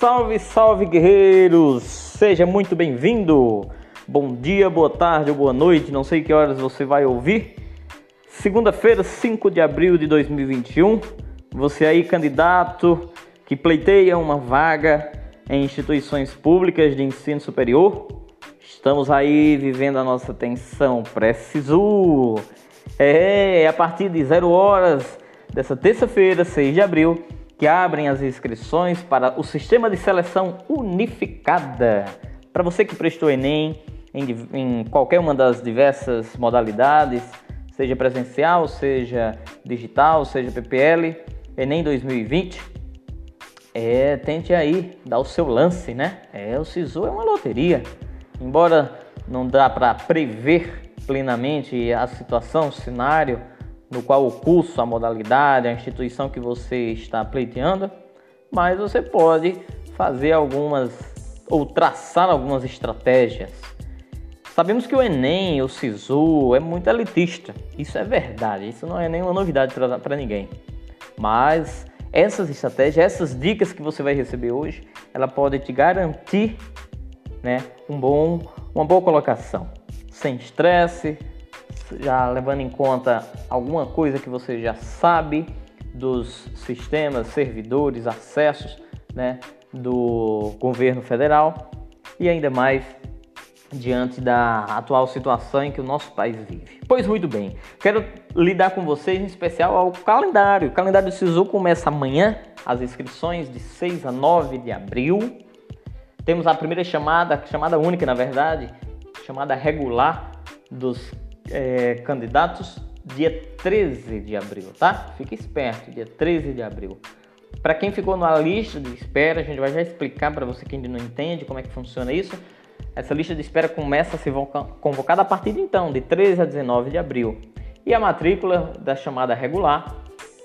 Salve, salve guerreiros! Seja muito bem-vindo! Bom dia, boa tarde ou boa noite, não sei que horas você vai ouvir. Segunda-feira, 5 de abril de 2021. Você aí, candidato que pleiteia uma vaga em instituições públicas de ensino superior, estamos aí vivendo a nossa tensão pré-SISU. É, a partir de zero horas dessa terça-feira, 6 de abril, que abrem as inscrições para o Sistema de Seleção Unificada. Para você que prestou Enem em, em qualquer uma das diversas modalidades, seja presencial, seja digital, seja PPL, Enem 2020, é, tente aí dar o seu lance, né? É, o SISU é uma loteria. Embora não dá para prever plenamente a situação, o cenário, no qual o curso, a modalidade, a instituição que você está pleiteando, mas você pode fazer algumas ou traçar algumas estratégias. Sabemos que o Enem, o SISU é muito elitista, isso é verdade, isso não é nenhuma novidade para ninguém. Mas essas estratégias, essas dicas que você vai receber hoje, ela pode te garantir né, um bom, uma boa colocação, sem estresse, já levando em conta alguma coisa que você já sabe dos sistemas, servidores, acessos né, do governo federal e ainda mais diante da atual situação em que o nosso país vive. Pois muito bem, quero lidar com vocês em especial ao calendário. O calendário do SISU começa amanhã, as inscrições de 6 a 9 de abril. Temos a primeira chamada, chamada única na verdade, chamada regular dos é, candidatos dia 13 de abril, tá? Fique esperto, dia 13 de abril. Para quem ficou na lista de espera, a gente vai já explicar para você que ainda não entende como é que funciona isso. Essa lista de espera começa a ser convocada a partir de então, de 13 a 19 de abril. E a matrícula da chamada regular,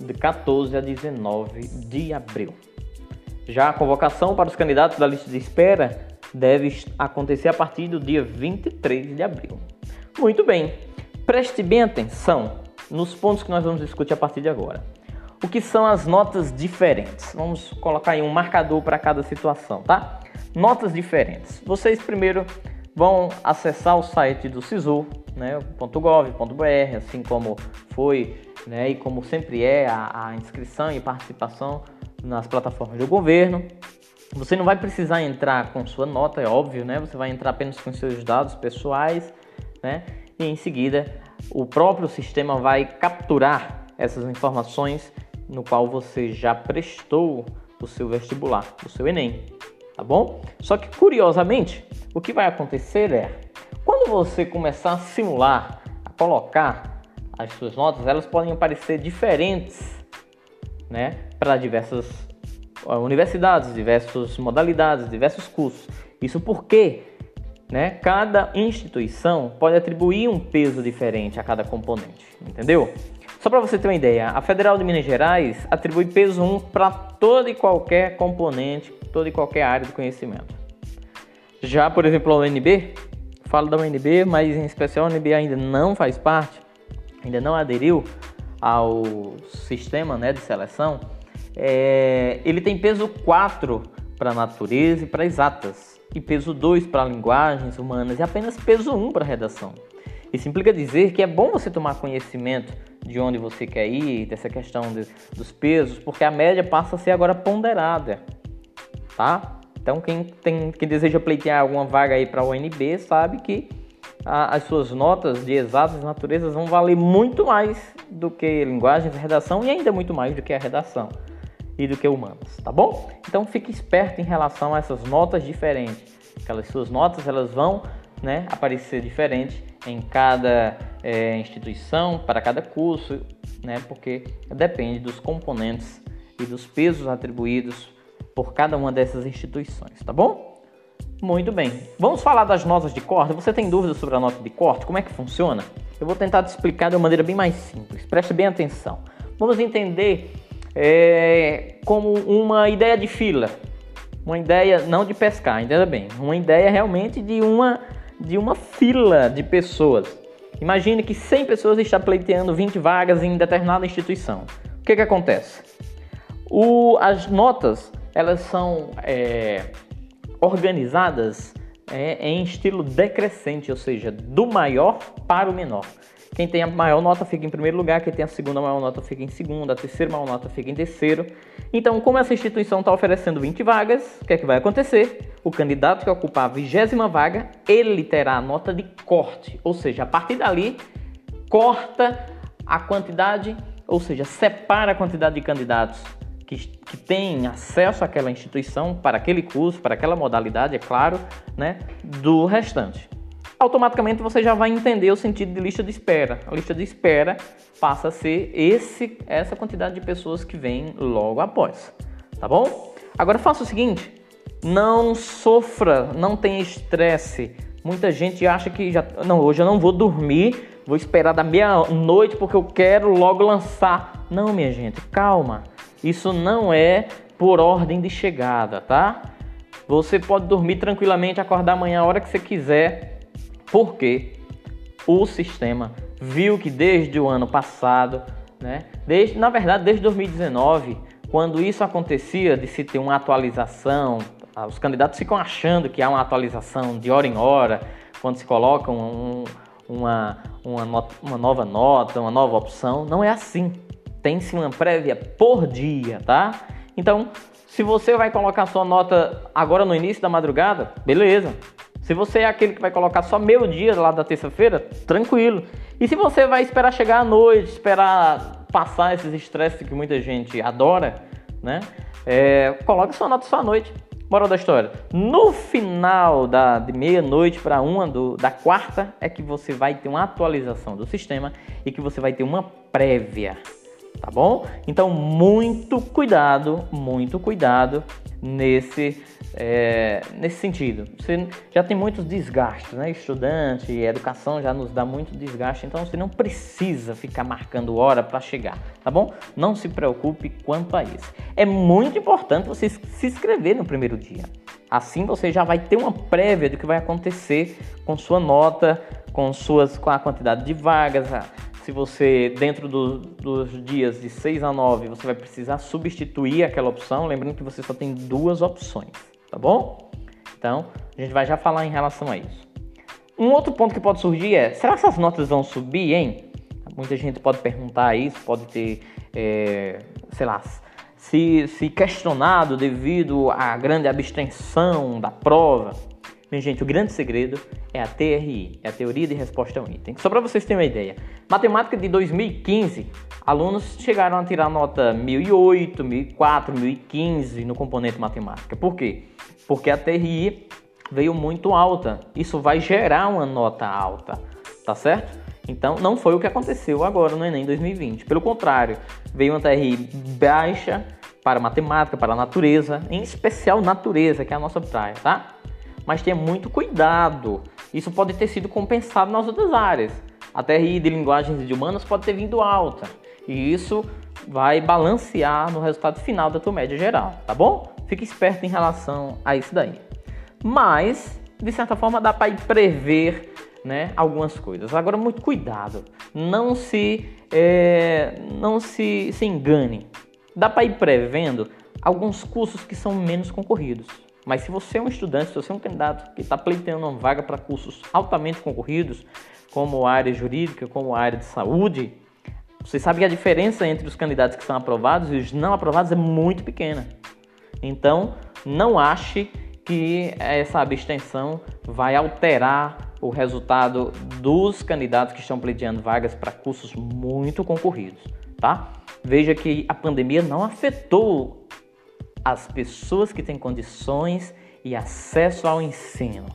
de 14 a 19 de abril. Já a convocação para os candidatos da lista de espera deve acontecer a partir do dia 23 de abril. Muito bem, preste bem atenção nos pontos que nós vamos discutir a partir de agora. O que são as notas diferentes? Vamos colocar aí um marcador para cada situação, tá? Notas diferentes. Vocês primeiro vão acessar o site do SISU, né, .gov.br, assim como foi né, e como sempre é a, a inscrição e participação nas plataformas do governo. Você não vai precisar entrar com sua nota, é óbvio, né? Você vai entrar apenas com seus dados pessoais né? E em seguida, o próprio sistema vai capturar essas informações no qual você já prestou o seu vestibular, o seu Enem, tá bom? Só que curiosamente, o que vai acontecer é, quando você começar a simular, a colocar as suas notas, elas podem aparecer diferentes, né, para diversas universidades, diversas modalidades, diversos cursos. Isso porque né? Cada instituição pode atribuir um peso diferente a cada componente, entendeu? Só para você ter uma ideia, a Federal de Minas Gerais atribui peso 1 para todo e qualquer componente, toda e qualquer área do conhecimento. Já, por exemplo, a UNB, falo da UNB, mas em especial a UNB ainda não faz parte, ainda não aderiu ao sistema né, de seleção, é, ele tem peso 4 para natureza e para exatas e peso 2 para linguagens humanas e apenas peso 1 para redação. Isso implica dizer que é bom você tomar conhecimento de onde você quer ir, dessa questão de, dos pesos, porque a média passa a ser agora ponderada, tá? Então quem, tem, quem deseja pleitear alguma vaga aí para a UNB sabe que a, as suas notas de exatas naturezas vão valer muito mais do que linguagens redação e ainda muito mais do que a redação e do que humanas, tá bom? Então fique esperto em relação a essas notas diferentes. Aquelas suas notas elas vão né, aparecer diferente em cada é, instituição, para cada curso, né, porque depende dos componentes e dos pesos atribuídos por cada uma dessas instituições, tá bom? Muito bem. Vamos falar das notas de corte. Você tem dúvidas sobre a nota de corte? Como é que funciona? Eu vou tentar te explicar de uma maneira bem mais simples. Preste bem atenção. Vamos entender é, como uma ideia de fila, uma ideia não de pescar, entenda bem, uma ideia realmente de uma de uma fila de pessoas. Imagine que 100 pessoas estão pleiteando 20 vagas em determinada instituição. O que, que acontece? O, as notas elas são é, organizadas é, em estilo decrescente, ou seja, do maior para o menor. Quem tem a maior nota fica em primeiro lugar, quem tem a segunda maior nota fica em segundo, a terceira maior nota fica em terceiro. Então, como essa instituição está oferecendo 20 vagas, o que é que vai acontecer? O candidato que ocupar a vigésima vaga, ele terá a nota de corte, ou seja, a partir dali, corta a quantidade, ou seja, separa a quantidade de candidatos que, que têm acesso àquela instituição, para aquele curso, para aquela modalidade, é claro, né, do restante automaticamente você já vai entender o sentido de lista de espera. A lista de espera passa a ser esse, essa quantidade de pessoas que vem logo após, tá bom? Agora faça o seguinte, não sofra, não tenha estresse. Muita gente acha que já, não, hoje eu não vou dormir, vou esperar da meia-noite porque eu quero logo lançar. Não, minha gente, calma. Isso não é por ordem de chegada, tá? Você pode dormir tranquilamente, acordar amanhã a hora que você quiser porque o sistema viu que desde o ano passado, né, desde, na verdade desde 2019, quando isso acontecia de se ter uma atualização, ah, os candidatos ficam achando que há uma atualização de hora em hora, quando se colocam um, uma, uma, nota, uma nova nota, uma nova opção, não é assim. Tem-se uma prévia por dia, tá? Então, se você vai colocar sua nota agora no início da madrugada, beleza. Se você é aquele que vai colocar só meio dia lá da terça-feira, tranquilo. E se você vai esperar chegar à noite, esperar passar esses estresses que muita gente adora, né? É, coloque sua nota só à noite. Moral da história. No final da, de meia-noite para uma do, da quarta é que você vai ter uma atualização do sistema e que você vai ter uma prévia. Tá bom? Então, muito cuidado, muito cuidado nesse é, nesse sentido. Você já tem muitos desgastes, né? Estudante, educação já nos dá muito desgaste, então você não precisa ficar marcando hora para chegar, tá bom? Não se preocupe quanto a isso. É muito importante você se inscrever no primeiro dia. Assim você já vai ter uma prévia do que vai acontecer com sua nota, com suas com a quantidade de vagas, se você, dentro do, dos dias de 6 a 9, você vai precisar substituir aquela opção, lembrando que você só tem duas opções tá bom? Então, a gente vai já falar em relação a isso. Um outro ponto que pode surgir é: será que essas notas vão subir, hein? Muita gente pode perguntar isso, pode ter, é, sei lá, se, se questionado devido à grande abstenção da prova. Minha gente, o grande segredo é a TRI, é a Teoria de Resposta a um Item. Só para vocês terem uma ideia, matemática de 2015, alunos chegaram a tirar nota 1008, 1004, 1015 no componente matemática. Por quê? Porque a TRI veio muito alta. Isso vai gerar uma nota alta, tá certo? Então, não foi o que aconteceu agora no Enem 2020. Pelo contrário, veio uma TRI baixa para matemática, para natureza, em especial natureza, que é a nossa praia, tá? Mas tenha muito cuidado. Isso pode ter sido compensado nas outras áreas. A TRI de linguagens e de humanas pode ter vindo alta. E isso vai balancear no resultado final da tua média geral, tá bom? Fique esperto em relação a isso daí. Mas, de certa forma, dá para prever né, algumas coisas. Agora, muito cuidado. Não se, é, não se, se engane. Dá para ir prevendo alguns cursos que são menos concorridos. Mas se você é um estudante, se você é um candidato que está pleiteando uma vaga para cursos altamente concorridos, como área jurídica, como área de saúde, você sabe que a diferença entre os candidatos que são aprovados e os não aprovados é muito pequena. Então, não ache que essa abstenção vai alterar o resultado dos candidatos que estão pleiteando vagas para cursos muito concorridos, tá? Veja que a pandemia não afetou as pessoas que têm condições e acesso ao ensino.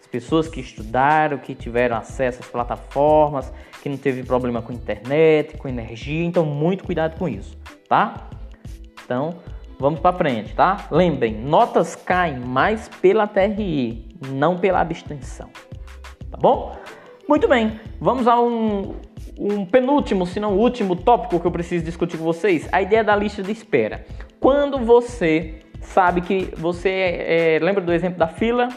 As pessoas que estudaram, que tiveram acesso às plataformas, que não teve problema com internet, com energia, então muito cuidado com isso, tá? Então, vamos para frente, tá? Lembrem, notas caem mais pela TRI, não pela abstenção. Tá bom? Muito bem, vamos a um, um penúltimo, se não último tópico que eu preciso discutir com vocês, a ideia da lista de espera. Quando você sabe que você é, lembra do exemplo da fila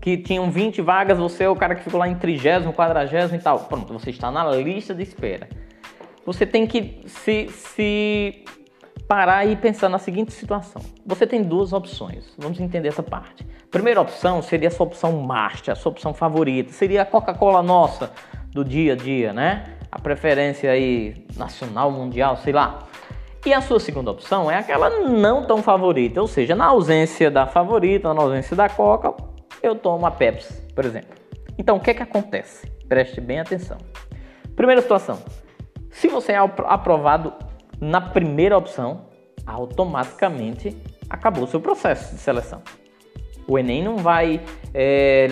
que tinham 20 vagas, você é o cara que ficou lá em trigésimo, quadragésimo e tal. Pronto, você está na lista de espera. Você tem que se, se parar e pensar na seguinte situação. Você tem duas opções. Vamos entender essa parte. Primeira opção seria a sua opção master, a sua opção favorita. Seria a Coca-Cola nossa do dia a dia, né? A preferência aí nacional, mundial, sei lá. E a sua segunda opção é aquela não tão favorita, ou seja, na ausência da favorita, na ausência da Coca, eu tomo a Pepsi, por exemplo. Então, o que é que acontece? Preste bem atenção. Primeira situação: se você é aprovado na primeira opção, automaticamente acabou o seu processo de seleção. O Enem não vai é,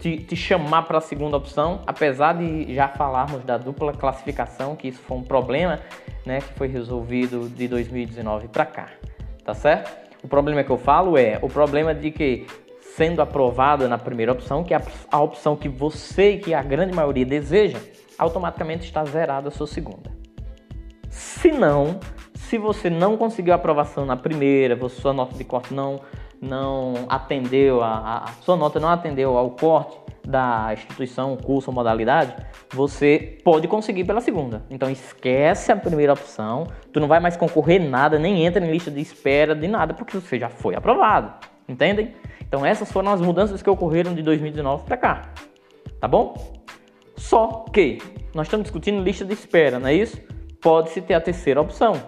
te, te, chamar para a segunda opção, apesar de já falarmos da dupla classificação, que isso foi um problema né, que foi resolvido de 2019 para cá, tá certo? O problema que eu falo é o problema de que sendo aprovada na primeira opção, que é a opção que você e que a grande maioria deseja, automaticamente está zerada a sua segunda. Se não, se você não conseguiu aprovação na primeira, sua nota de corte não não atendeu a, a sua nota não atendeu ao corte da instituição, curso ou modalidade, você pode conseguir pela segunda. Então esquece a primeira opção, tu não vai mais concorrer nada, nem entra em lista de espera de nada, porque você já foi aprovado. Entendem? Então essas foram as mudanças que ocorreram de 2019 para cá. Tá bom? Só que nós estamos discutindo lista de espera, não é isso? pode-se ter a terceira opção,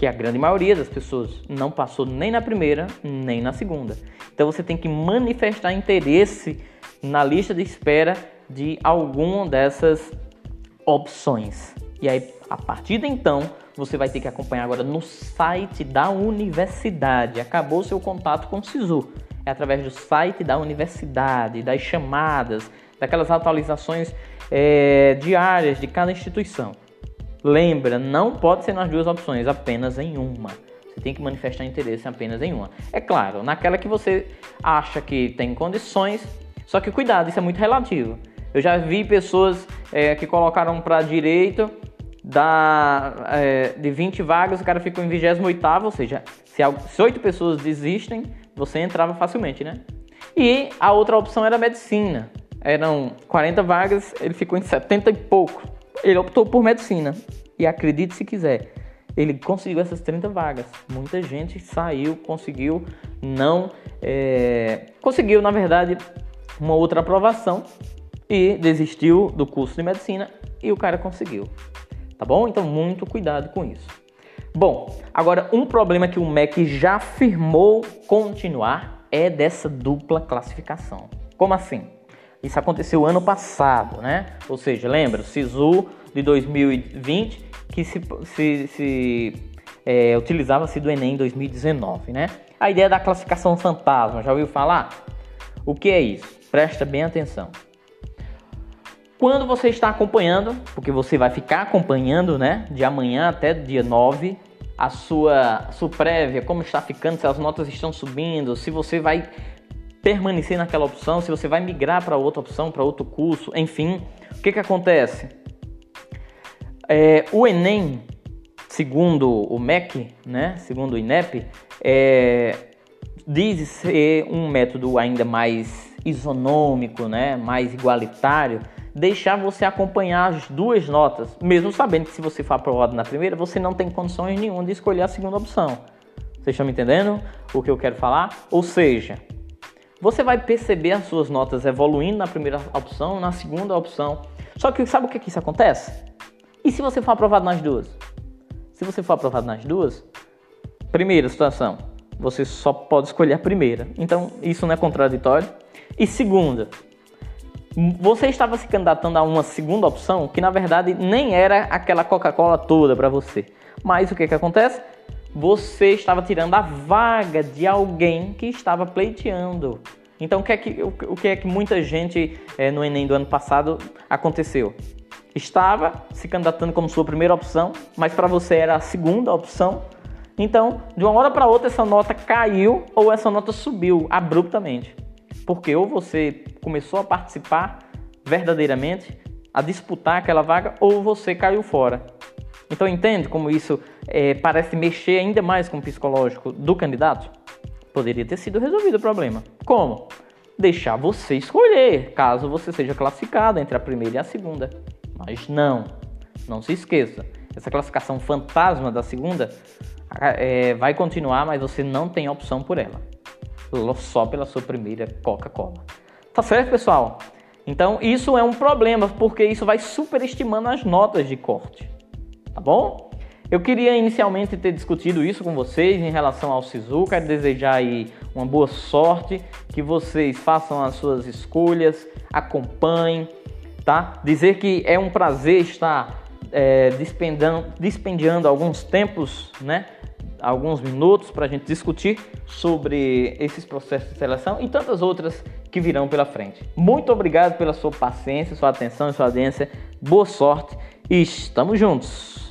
que a grande maioria das pessoas não passou nem na primeira, nem na segunda. Então você tem que manifestar interesse na lista de espera de alguma dessas opções. E aí, a partir de então, você vai ter que acompanhar agora no site da universidade. Acabou seu contato com o SISU. É através do site da universidade, das chamadas, daquelas atualizações é, diárias de cada instituição. Lembra, não pode ser nas duas opções, apenas em uma. Você tem que manifestar interesse apenas em uma. É claro, naquela que você acha que tem condições, só que cuidado, isso é muito relativo. Eu já vi pessoas é, que colocaram para direito da, é, de 20 vagas, o cara ficou em 28, ou seja, se, se 8 pessoas desistem, você entrava facilmente, né? E a outra opção era medicina. Eram 40 vagas, ele ficou em 70 e pouco ele optou por medicina. E acredite se quiser, ele conseguiu essas 30 vagas. Muita gente saiu, conseguiu, não. É, conseguiu, na verdade, uma outra aprovação e desistiu do curso de medicina e o cara conseguiu. Tá bom? Então, muito cuidado com isso. Bom, agora um problema que o MEC já afirmou continuar é dessa dupla classificação. Como assim? Isso aconteceu ano passado, né? Ou seja, lembra, o SISU de 2020 que se, se, se é, utilizava-se do Enem 2019, né? A ideia da classificação fantasma, já ouviu falar? O que é isso? Presta bem atenção. Quando você está acompanhando, porque você vai ficar acompanhando, né, de amanhã até dia 9, a sua, a sua prévia, como está ficando, se as notas estão subindo, se você vai permanecer naquela opção, se você vai migrar para outra opção, para outro curso, enfim, o que, que acontece? É, o Enem, segundo o MEC, né, segundo o INEP, é, diz ser um método ainda mais isonômico, né, mais igualitário, deixar você acompanhar as duas notas, mesmo sabendo que se você for aprovado na primeira, você não tem condições nenhuma de escolher a segunda opção. Vocês estão me entendendo o que eu quero falar? Ou seja, você vai perceber as suas notas evoluindo na primeira opção, na segunda opção. Só que sabe o que, que isso acontece? E se você for aprovado nas duas? Se você for aprovado nas duas, primeira situação, você só pode escolher a primeira. Então, isso não é contraditório. E segunda, você estava se candidatando a uma segunda opção que na verdade nem era aquela Coca-Cola toda para você. Mas o que, que acontece? Você estava tirando a vaga de alguém que estava pleiteando. Então, o que é que, o, que, é que muita gente é, no Enem do ano passado aconteceu? Estava se candidatando como sua primeira opção, mas para você era a segunda opção. Então, de uma hora para outra, essa nota caiu ou essa nota subiu abruptamente. Porque ou você começou a participar verdadeiramente, a disputar aquela vaga, ou você caiu fora. Então entende como isso é, parece mexer ainda mais com o psicológico do candidato? Poderia ter sido resolvido o problema. Como? Deixar você escolher, caso você seja classificado entre a primeira e a segunda. Mas não, não se esqueça. Essa classificação fantasma da segunda é, vai continuar, mas você não tem opção por ela. Só pela sua primeira Coca-Cola. Tá certo, pessoal? Então, isso é um problema, porque isso vai superestimando as notas de corte. Tá bom? Eu queria inicialmente ter discutido isso com vocês em relação ao SISU. Quero desejar aí uma boa sorte, que vocês façam as suas escolhas, acompanhem, tá? Dizer que é um prazer estar é, dispendiando, dispendiando alguns tempos, né? Alguns minutos para a gente discutir sobre esses processos de seleção e tantas outras que virão pela frente. Muito obrigado pela sua paciência, sua atenção e sua audiência. Boa sorte e estamos juntos!